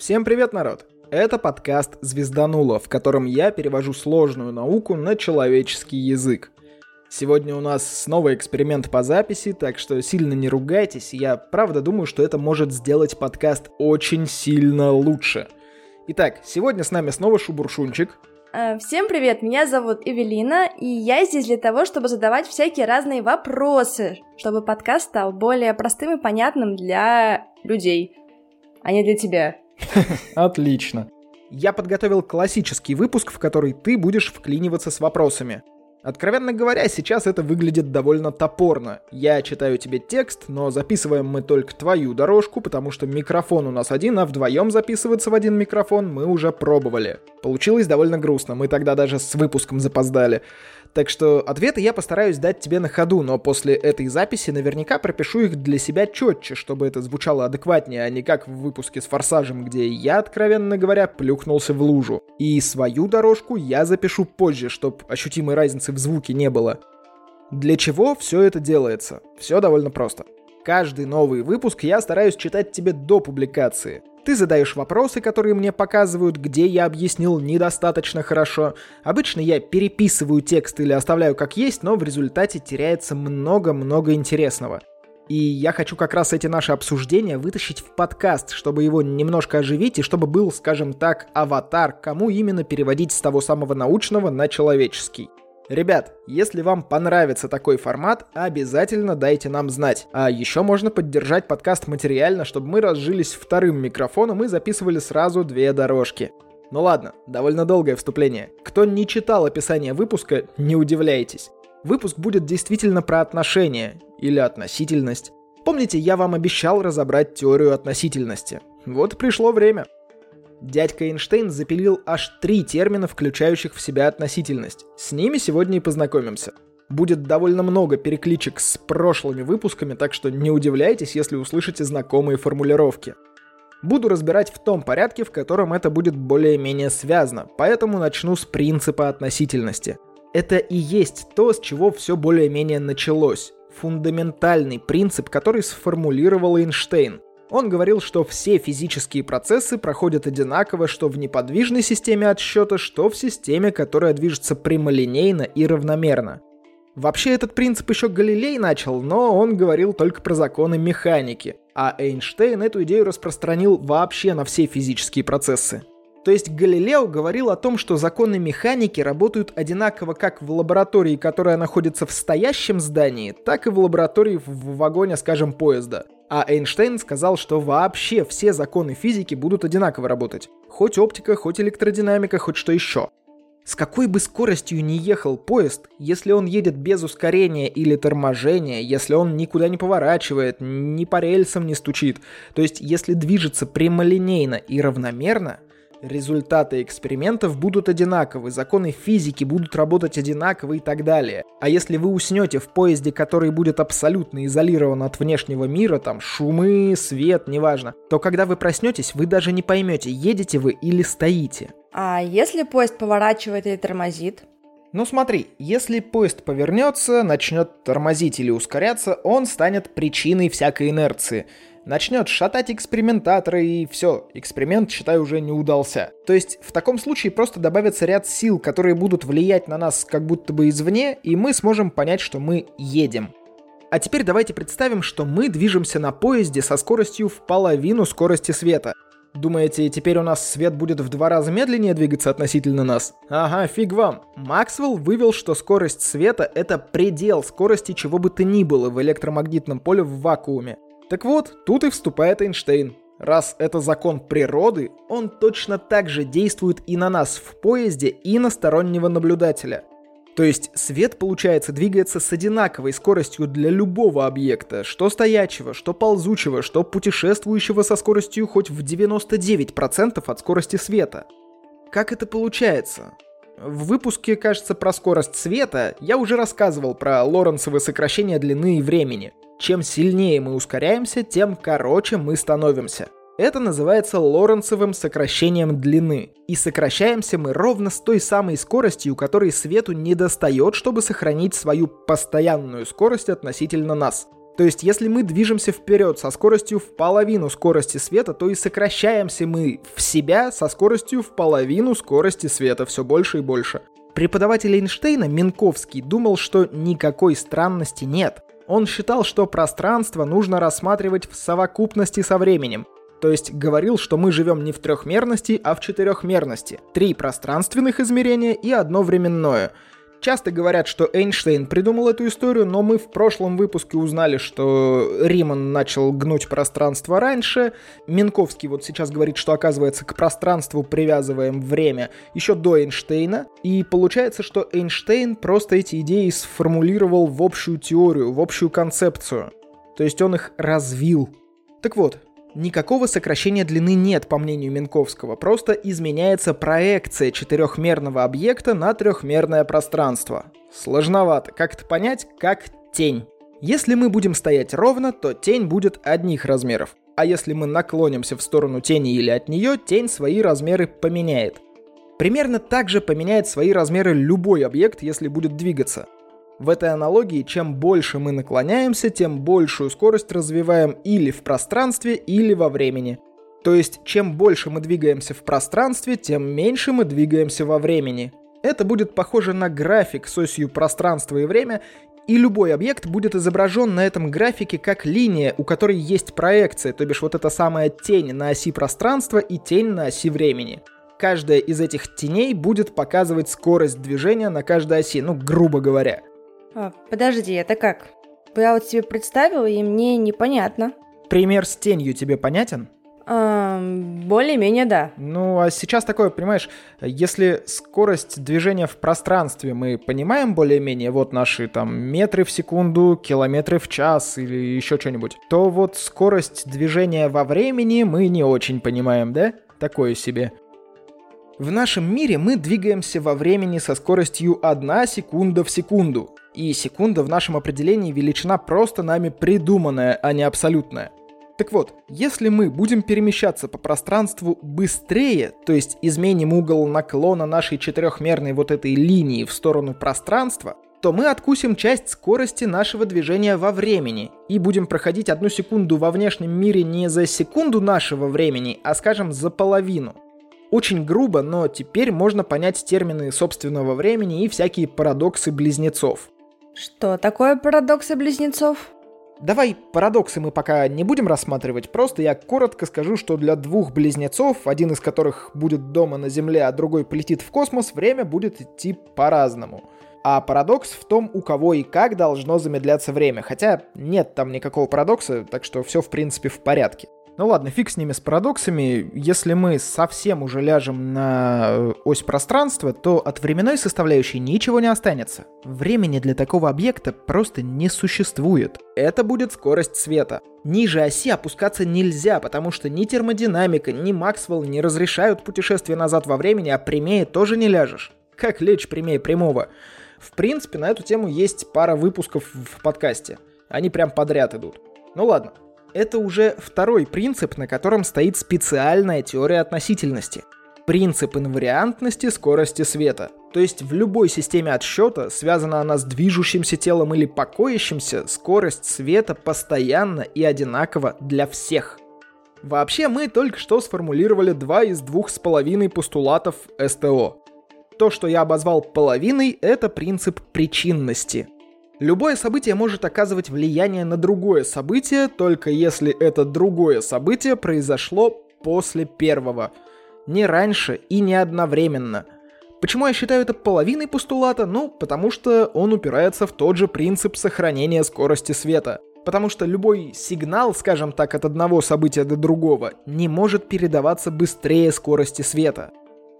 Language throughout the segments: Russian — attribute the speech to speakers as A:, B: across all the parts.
A: Всем привет, народ! Это подкаст «Звездануло», в котором я перевожу сложную науку на человеческий язык. Сегодня у нас снова эксперимент по записи, так что сильно не ругайтесь. Я правда думаю, что это может сделать подкаст очень сильно лучше. Итак, сегодня с нами снова Шубуршунчик.
B: Э, Всем привет, меня зовут Эвелина, и я здесь для того, чтобы задавать всякие разные вопросы, чтобы подкаст стал более простым и понятным для людей, а не для тебя.
A: Отлично. Я подготовил классический выпуск, в который ты будешь вклиниваться с вопросами. Откровенно говоря, сейчас это выглядит довольно топорно. Я читаю тебе текст, но записываем мы только твою дорожку, потому что микрофон у нас один, а вдвоем записываться в один микрофон мы уже пробовали. Получилось довольно грустно, мы тогда даже с выпуском запоздали. Так что ответы я постараюсь дать тебе на ходу, но после этой записи наверняка пропишу их для себя четче, чтобы это звучало адекватнее, а не как в выпуске с «Форсажем», где я, откровенно говоря, плюхнулся в лужу. И свою дорожку я запишу позже, чтобы ощутимой разницы в звуке не было. Для чего все это делается? Все довольно просто. Каждый новый выпуск я стараюсь читать тебе до публикации. Ты задаешь вопросы, которые мне показывают, где я объяснил недостаточно хорошо. Обычно я переписываю текст или оставляю как есть, но в результате теряется много-много интересного. И я хочу как раз эти наши обсуждения вытащить в подкаст, чтобы его немножко оживить и чтобы был, скажем так, аватар, кому именно переводить с того самого научного на человеческий. Ребят, если вам понравится такой формат, обязательно дайте нам знать. А еще можно поддержать подкаст материально, чтобы мы разжились вторым микрофоном и записывали сразу две дорожки. Ну ладно, довольно долгое вступление. Кто не читал описание выпуска, не удивляйтесь. Выпуск будет действительно про отношения или относительность. Помните, я вам обещал разобрать теорию относительности. Вот пришло время. Дядька Эйнштейн запилил аж три термина, включающих в себя относительность. С ними сегодня и познакомимся. Будет довольно много перекличек с прошлыми выпусками, так что не удивляйтесь, если услышите знакомые формулировки. Буду разбирать в том порядке, в котором это будет более-менее связано, поэтому начну с принципа относительности. Это и есть то, с чего все более-менее началось. Фундаментальный принцип, который сформулировал Эйнштейн – он говорил, что все физические процессы проходят одинаково что в неподвижной системе отсчета, что в системе, которая движется прямолинейно и равномерно. Вообще этот принцип еще Галилей начал, но он говорил только про законы механики, а Эйнштейн эту идею распространил вообще на все физические процессы. То есть Галилео говорил о том, что законы механики работают одинаково как в лаборатории, которая находится в стоящем здании, так и в лаборатории в вагоне, скажем, поезда. А Эйнштейн сказал, что вообще все законы физики будут одинаково работать. Хоть оптика, хоть электродинамика, хоть что еще. С какой бы скоростью ни ехал поезд, если он едет без ускорения или торможения, если он никуда не поворачивает, ни по рельсам не стучит, то есть если движется прямолинейно и равномерно, Результаты экспериментов будут одинаковы, законы физики будут работать одинаково и так далее. А если вы уснете в поезде, который будет абсолютно изолирован от внешнего мира, там шумы, свет, неважно, то когда вы проснетесь, вы даже не поймете, едете вы или стоите.
B: А если поезд поворачивает или тормозит?
A: Ну смотри, если поезд повернется, начнет тормозить или ускоряться, он станет причиной всякой инерции – начнет шатать экспериментатора и все, эксперимент, считай, уже не удался. То есть в таком случае просто добавится ряд сил, которые будут влиять на нас как будто бы извне, и мы сможем понять, что мы едем. А теперь давайте представим, что мы движемся на поезде со скоростью в половину скорости света. Думаете, теперь у нас свет будет в два раза медленнее двигаться относительно нас? Ага, фиг вам. Максвелл вывел, что скорость света — это предел скорости чего бы то ни было в электромагнитном поле в вакууме. Так вот, тут и вступает Эйнштейн. Раз это закон природы, он точно так же действует и на нас в поезде, и на стороннего наблюдателя. То есть свет, получается, двигается с одинаковой скоростью для любого объекта, что стоячего, что ползучего, что путешествующего со скоростью хоть в 99% от скорости света. Как это получается? В выпуске, кажется, про скорость света я уже рассказывал про Лоренцевы сокращения длины и времени. Чем сильнее мы ускоряемся, тем короче мы становимся. Это называется Лоренцевым сокращением длины. И сокращаемся мы ровно с той самой скоростью, которой свету не достает, чтобы сохранить свою постоянную скорость относительно нас. То есть, если мы движемся вперед со скоростью в половину скорости света, то и сокращаемся мы в себя со скоростью в половину скорости света, все больше и больше. Преподаватель Эйнштейна, Минковский, думал, что никакой странности нет. Он считал, что пространство нужно рассматривать в совокупности со временем. То есть говорил, что мы живем не в трехмерности, а в четырехмерности. Три пространственных измерения и одно временное – Часто говорят, что Эйнштейн придумал эту историю, но мы в прошлом выпуске узнали, что Риман начал гнуть пространство раньше. Минковский вот сейчас говорит, что оказывается к пространству привязываем время еще до Эйнштейна. И получается, что Эйнштейн просто эти идеи сформулировал в общую теорию, в общую концепцию. То есть он их развил. Так вот, Никакого сокращения длины нет, по мнению Минковского, просто изменяется проекция четырехмерного объекта на трехмерное пространство. Сложновато. Как это понять? Как тень. Если мы будем стоять ровно, то тень будет одних размеров. А если мы наклонимся в сторону тени или от нее, тень свои размеры поменяет. Примерно так же поменяет свои размеры любой объект, если будет двигаться. В этой аналогии, чем больше мы наклоняемся, тем большую скорость развиваем или в пространстве, или во времени. То есть, чем больше мы двигаемся в пространстве, тем меньше мы двигаемся во времени. Это будет похоже на график с осью пространства и время, и любой объект будет изображен на этом графике как линия, у которой есть проекция, то бишь вот эта самая тень на оси пространства и тень на оси времени. Каждая из этих теней будет показывать скорость движения на каждой оси, ну, грубо говоря.
B: А, подожди, это как? Я вот себе представила, и мне непонятно.
A: Пример с тенью тебе понятен?
B: А, более-менее да.
A: Ну, а сейчас такое, понимаешь, если скорость движения в пространстве мы понимаем более-менее, вот наши там метры в секунду, километры в час или еще что-нибудь, то вот скорость движения во времени мы не очень понимаем, да? Такое себе. В нашем мире мы двигаемся во времени со скоростью 1 секунда в секунду. И секунда в нашем определении величина просто нами придуманная, а не абсолютная. Так вот, если мы будем перемещаться по пространству быстрее, то есть изменим угол наклона нашей четырехмерной вот этой линии в сторону пространства, то мы откусим часть скорости нашего движения во времени и будем проходить одну секунду во внешнем мире не за секунду нашего времени, а скажем за половину. Очень грубо, но теперь можно понять термины собственного времени и всякие парадоксы близнецов.
B: Что такое парадоксы близнецов?
A: Давай парадоксы мы пока не будем рассматривать, просто я коротко скажу, что для двух близнецов, один из которых будет дома на Земле, а другой полетит в космос, время будет идти по-разному. А парадокс в том, у кого и как должно замедляться время, хотя нет там никакого парадокса, так что все в принципе в порядке. Ну ладно, фиг с ними, с парадоксами. Если мы совсем уже ляжем на э, ось пространства, то от временной составляющей ничего не останется. Времени для такого объекта просто не существует. Это будет скорость света. Ниже оси опускаться нельзя, потому что ни термодинамика, ни Максвелл не разрешают путешествие назад во времени, а прямее тоже не ляжешь. Как лечь прямее прямого? В принципе, на эту тему есть пара выпусков в подкасте. Они прям подряд идут. Ну ладно, это уже второй принцип, на котором стоит специальная теория относительности. Принцип инвариантности скорости света. То есть в любой системе отсчета, связана она с движущимся телом или покоящимся, скорость света постоянна и одинакова для всех. Вообще мы только что сформулировали два из двух с половиной постулатов СТО. То, что я обозвал половиной, это принцип причинности – Любое событие может оказывать влияние на другое событие, только если это другое событие произошло после первого. Не раньше и не одновременно. Почему я считаю это половиной постулата? Ну, потому что он упирается в тот же принцип сохранения скорости света. Потому что любой сигнал, скажем так, от одного события до другого, не может передаваться быстрее скорости света.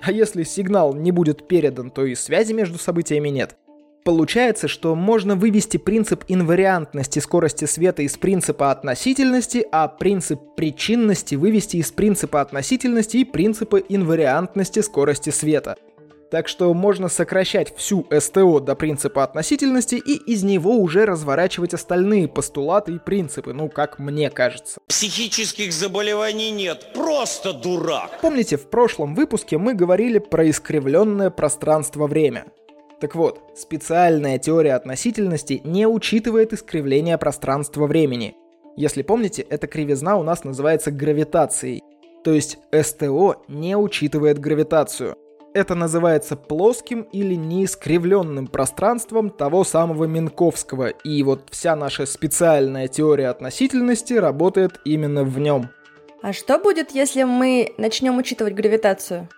A: А если сигнал не будет передан, то и связи между событиями нет. Получается, что можно вывести принцип инвариантности скорости света из принципа относительности, а принцип причинности вывести из принципа относительности и принципа инвариантности скорости света. Так что можно сокращать всю СТО до принципа относительности и из него уже разворачивать остальные постулаты и принципы, ну как мне кажется.
C: Психических заболеваний нет, просто дурак.
A: Помните, в прошлом выпуске мы говорили про искривленное пространство-время. Так вот, специальная теория относительности не учитывает искривление пространства-времени. Если помните, эта кривизна у нас называется гравитацией. То есть СТО не учитывает гравитацию. Это называется плоским или неискривленным пространством того самого Минковского, и вот вся наша специальная теория относительности работает именно в нем.
B: А что будет, если мы начнем учитывать гравитацию?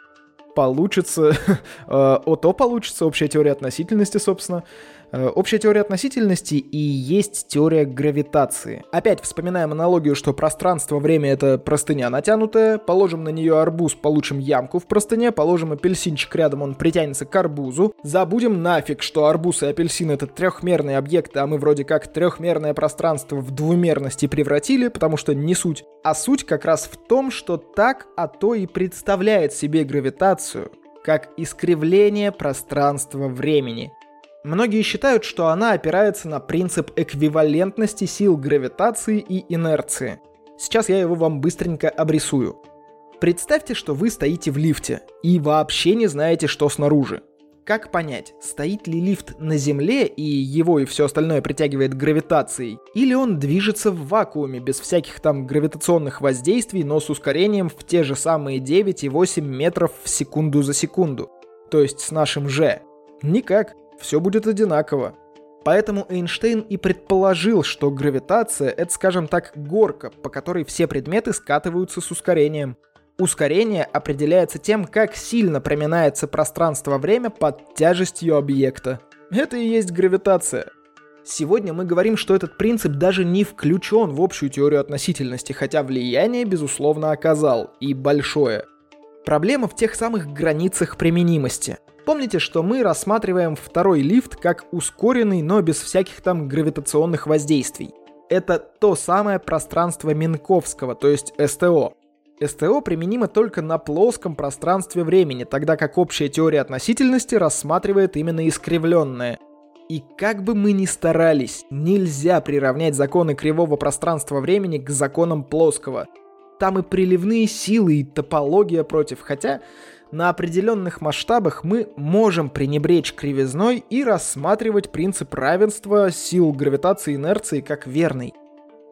A: Получится, э, ОТО получится, общая теория относительности, собственно. Э, общая теория относительности и есть теория гравитации. Опять вспоминаем аналогию, что пространство-время — это простыня натянутая, положим на нее арбуз, получим ямку в простыне, положим апельсинчик рядом, он притянется к арбузу. Забудем нафиг, что арбуз и апельсин — это трехмерные объекты, а мы вроде как трехмерное пространство в двумерности превратили, потому что не суть. А суть как раз в том, что так, а то и представляет себе гравитацию, как искривление пространства-времени. Многие считают, что она опирается на принцип эквивалентности сил гравитации и инерции. Сейчас я его вам быстренько обрисую. Представьте, что вы стоите в лифте и вообще не знаете, что снаружи. Как понять, стоит ли лифт на Земле и его и все остальное притягивает гравитацией, или он движется в вакууме без всяких там гравитационных воздействий, но с ускорением в те же самые 9,8 метров в секунду за секунду, то есть с нашим G? Никак все будет одинаково. Поэтому Эйнштейн и предположил, что гравитация — это, скажем так, горка, по которой все предметы скатываются с ускорением. Ускорение определяется тем, как сильно проминается пространство-время под тяжестью объекта. Это и есть гравитация. Сегодня мы говорим, что этот принцип даже не включен в общую теорию относительности, хотя влияние, безусловно, оказал, и большое. Проблема в тех самых границах применимости — Помните, что мы рассматриваем второй лифт как ускоренный, но без всяких там гравитационных воздействий. Это то самое пространство Минковского, то есть СТО. СТО применимо только на плоском пространстве времени, тогда как общая теория относительности рассматривает именно искривленное. И как бы мы ни старались, нельзя приравнять законы кривого пространства времени к законам плоского. Там и приливные силы, и топология против, хотя на определенных масштабах мы можем пренебречь кривизной и рассматривать принцип равенства сил гравитации и инерции как верный.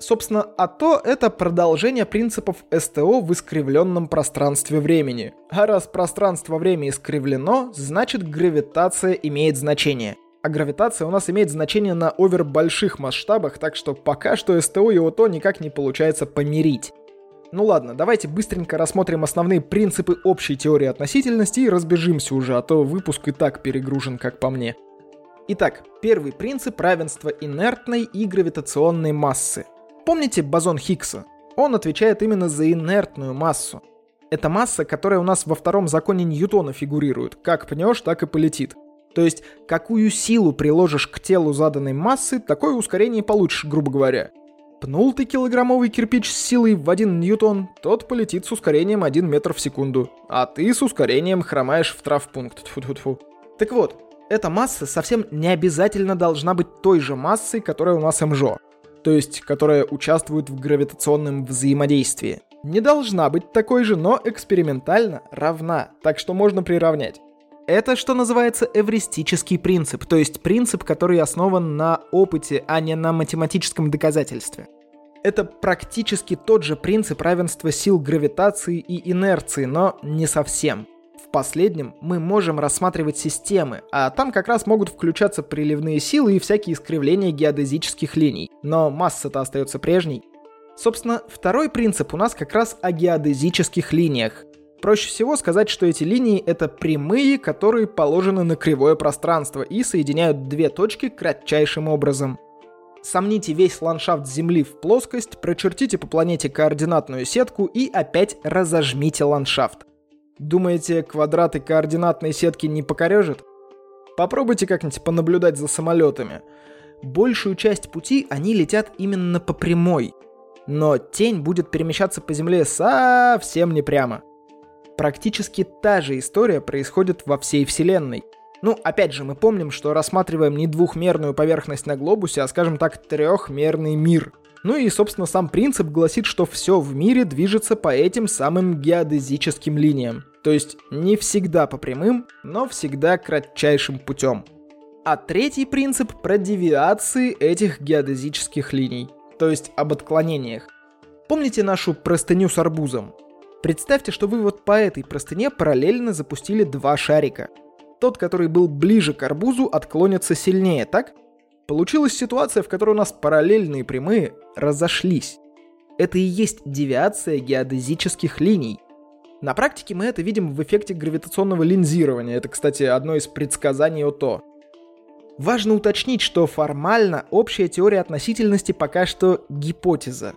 A: Собственно, а то это продолжение принципов СТО в искривленном пространстве времени. А раз пространство-время искривлено, значит гравитация имеет значение. А гравитация у нас имеет значение на овер больших масштабах, так что пока что СТО и ОТО никак не получается помирить. Ну ладно, давайте быстренько рассмотрим основные принципы общей теории относительности и разбежимся уже, а то выпуск и так перегружен, как по мне. Итак, первый принцип равенства инертной и гравитационной массы. Помните бозон Хиггса? Он отвечает именно за инертную массу. Это масса, которая у нас во втором законе Ньютона фигурирует. Как пнешь, так и полетит. То есть, какую силу приложишь к телу заданной массы, такое ускорение получишь, грубо говоря. Пнул ты килограммовый кирпич с силой в 1 ньютон, тот полетит с ускорением 1 метр в секунду, а ты с ускорением хромаешь в травпункт. Тьфу -тьфу -тьфу. Так вот, эта масса совсем не обязательно должна быть той же массой, которая у нас МЖО, то есть которая участвует в гравитационном взаимодействии. Не должна быть такой же, но экспериментально равна, так что можно приравнять. Это, что называется, эвристический принцип, то есть принцип, который основан на опыте, а не на математическом доказательстве. Это практически тот же принцип равенства сил гравитации и инерции, но не совсем. В последнем мы можем рассматривать системы, а там как раз могут включаться приливные силы и всякие искривления геодезических линий, но масса-то остается прежней. Собственно, второй принцип у нас как раз о геодезических линиях. Проще всего сказать, что эти линии — это прямые, которые положены на кривое пространство и соединяют две точки кратчайшим образом. Сомните весь ландшафт Земли в плоскость, прочертите по планете координатную сетку и опять разожмите ландшафт. Думаете, квадраты координатной сетки не покорежит? Попробуйте как-нибудь понаблюдать за самолетами. Большую часть пути они летят именно по прямой. Но тень будет перемещаться по Земле совсем не прямо практически та же история происходит во всей Вселенной. Ну, опять же, мы помним, что рассматриваем не двухмерную поверхность на глобусе, а, скажем так, трехмерный мир. Ну и, собственно, сам принцип гласит, что все в мире движется по этим самым геодезическим линиям. То есть не всегда по прямым, но всегда кратчайшим путем. А третий принцип про девиации этих геодезических линий, то есть об отклонениях. Помните нашу простыню с арбузом? Представьте, что вы вот по этой простыне параллельно запустили два шарика. Тот, который был ближе к арбузу, отклонится сильнее, так? Получилась ситуация, в которой у нас параллельные прямые разошлись. Это и есть девиация геодезических линий. На практике мы это видим в эффекте гравитационного линзирования. Это, кстати, одно из предсказаний ОТО. Важно уточнить, что формально общая теория относительности пока что гипотеза.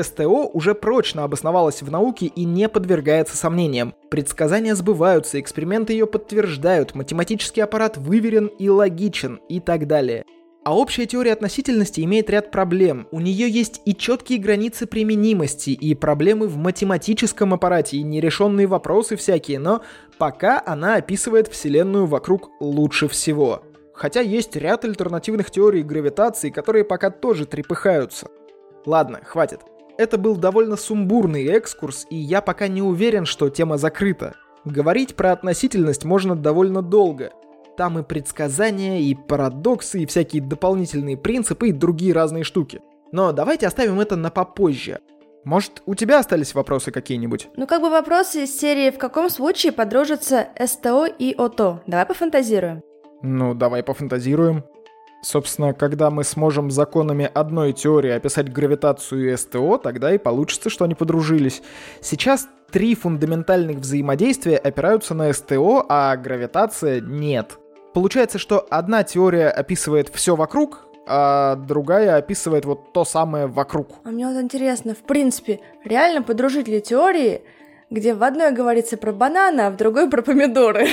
A: СТО уже прочно обосновалась в науке и не подвергается сомнениям. Предсказания сбываются, эксперименты ее подтверждают, математический аппарат выверен и логичен и так далее. А общая теория относительности имеет ряд проблем. У нее есть и четкие границы применимости, и проблемы в математическом аппарате, и нерешенные вопросы всякие, но пока она описывает Вселенную вокруг лучше всего. Хотя есть ряд альтернативных теорий гравитации, которые пока тоже трепыхаются. Ладно, хватит. Это был довольно сумбурный экскурс, и я пока не уверен, что тема закрыта. Говорить про относительность можно довольно долго. Там и предсказания, и парадоксы, и всякие дополнительные принципы, и другие разные штуки. Но давайте оставим это на попозже. Может, у тебя остались вопросы какие-нибудь?
B: Ну, как бы вопросы из серии «В каком случае подружатся СТО и ОТО?» Давай пофантазируем.
A: Ну, давай пофантазируем. Собственно, когда мы сможем законами одной теории описать гравитацию и СТО, тогда и получится, что они подружились. Сейчас три фундаментальных взаимодействия опираются на СТО, а гравитация нет. Получается, что одна теория описывает все вокруг, а другая описывает вот то самое вокруг.
B: А мне вот интересно, в принципе, реально подружить ли теории, где в одной говорится про бананы, а в другой про помидоры?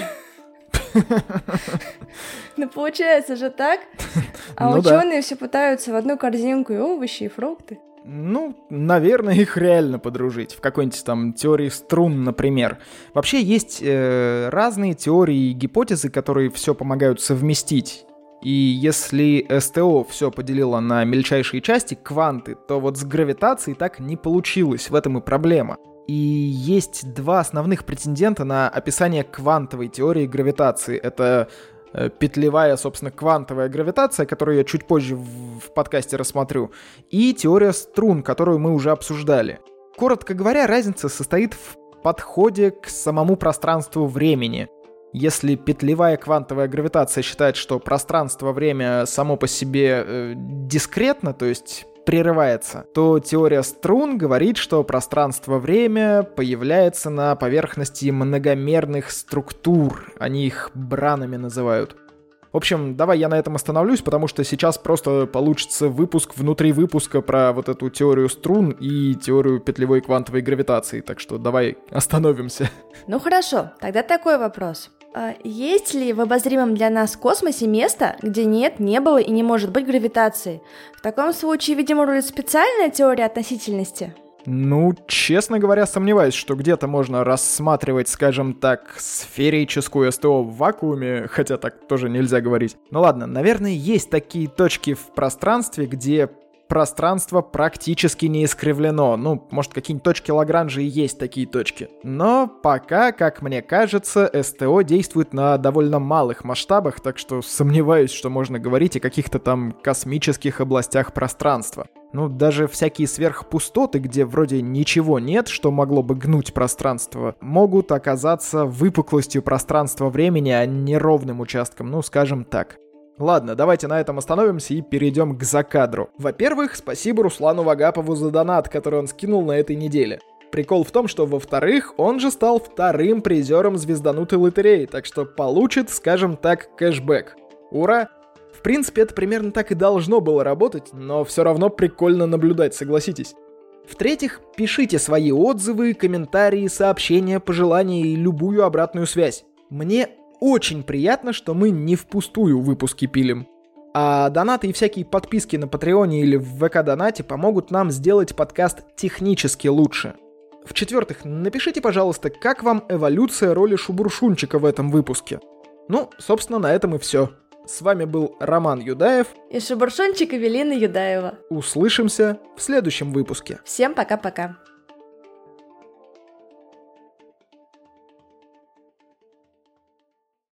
B: Ну, получается же так. А ну, ученые все пытаются в одну корзинку и овощи, и фрукты.
A: Ну, наверное, их реально подружить. В какой-нибудь там теории струн, например. Вообще есть э, разные теории и гипотезы, которые все помогают совместить. И если СТО все поделило на мельчайшие части, кванты, то вот с гравитацией так не получилось, в этом и проблема. И есть два основных претендента на описание квантовой теории гравитации. Это э, петлевая, собственно, квантовая гравитация, которую я чуть позже в, подкасте рассмотрю, и теория струн, которую мы уже обсуждали. Коротко говоря, разница состоит в подходе к самому пространству времени. Если петлевая квантовая гравитация считает, что пространство-время само по себе э, дискретно, то есть прерывается, то теория струн говорит, что пространство-время появляется на поверхности многомерных структур. Они их бранами называют. В общем, давай я на этом остановлюсь, потому что сейчас просто получится выпуск внутри выпуска про вот эту теорию струн и теорию петлевой квантовой гравитации, так что давай остановимся.
B: Ну хорошо, тогда такой вопрос. А есть ли в обозримом для нас космосе место, где нет, не было и не может быть гравитации? В таком случае, видимо, рулит специальная теория относительности?
A: Ну, честно говоря, сомневаюсь, что где-то можно рассматривать, скажем так, сферическую СТО в вакууме, хотя так тоже нельзя говорить. Ну ладно, наверное, есть такие точки в пространстве, где пространство практически не искривлено. Ну, может, какие-нибудь точки Лагранжа и есть такие точки. Но пока, как мне кажется, СТО действует на довольно малых масштабах, так что сомневаюсь, что можно говорить о каких-то там космических областях пространства. Ну, даже всякие сверхпустоты, где вроде ничего нет, что могло бы гнуть пространство, могут оказаться выпуклостью пространства-времени, а не ровным участком, ну, скажем так. Ладно, давайте на этом остановимся и перейдем к закадру. Во-первых, спасибо Руслану Вагапову за донат, который он скинул на этой неделе. Прикол в том, что во-вторых, он же стал вторым призером звезданутой лотереи, так что получит, скажем так, кэшбэк. Ура! В принципе, это примерно так и должно было работать, но все равно прикольно наблюдать, согласитесь. В-третьих, пишите свои отзывы, комментарии, сообщения, пожелания и любую обратную связь. Мне очень приятно, что мы не впустую выпуски пилим. А донаты и всякие подписки на Патреоне или в ВК-донате помогут нам сделать подкаст технически лучше. В-четвертых, напишите, пожалуйста, как вам эволюция роли Шубуршунчика в этом выпуске. Ну, собственно, на этом и все. С вами был Роман Юдаев
B: и Шубуршунчик Эвелина Юдаева.
A: Услышимся в следующем выпуске.
B: Всем пока-пока.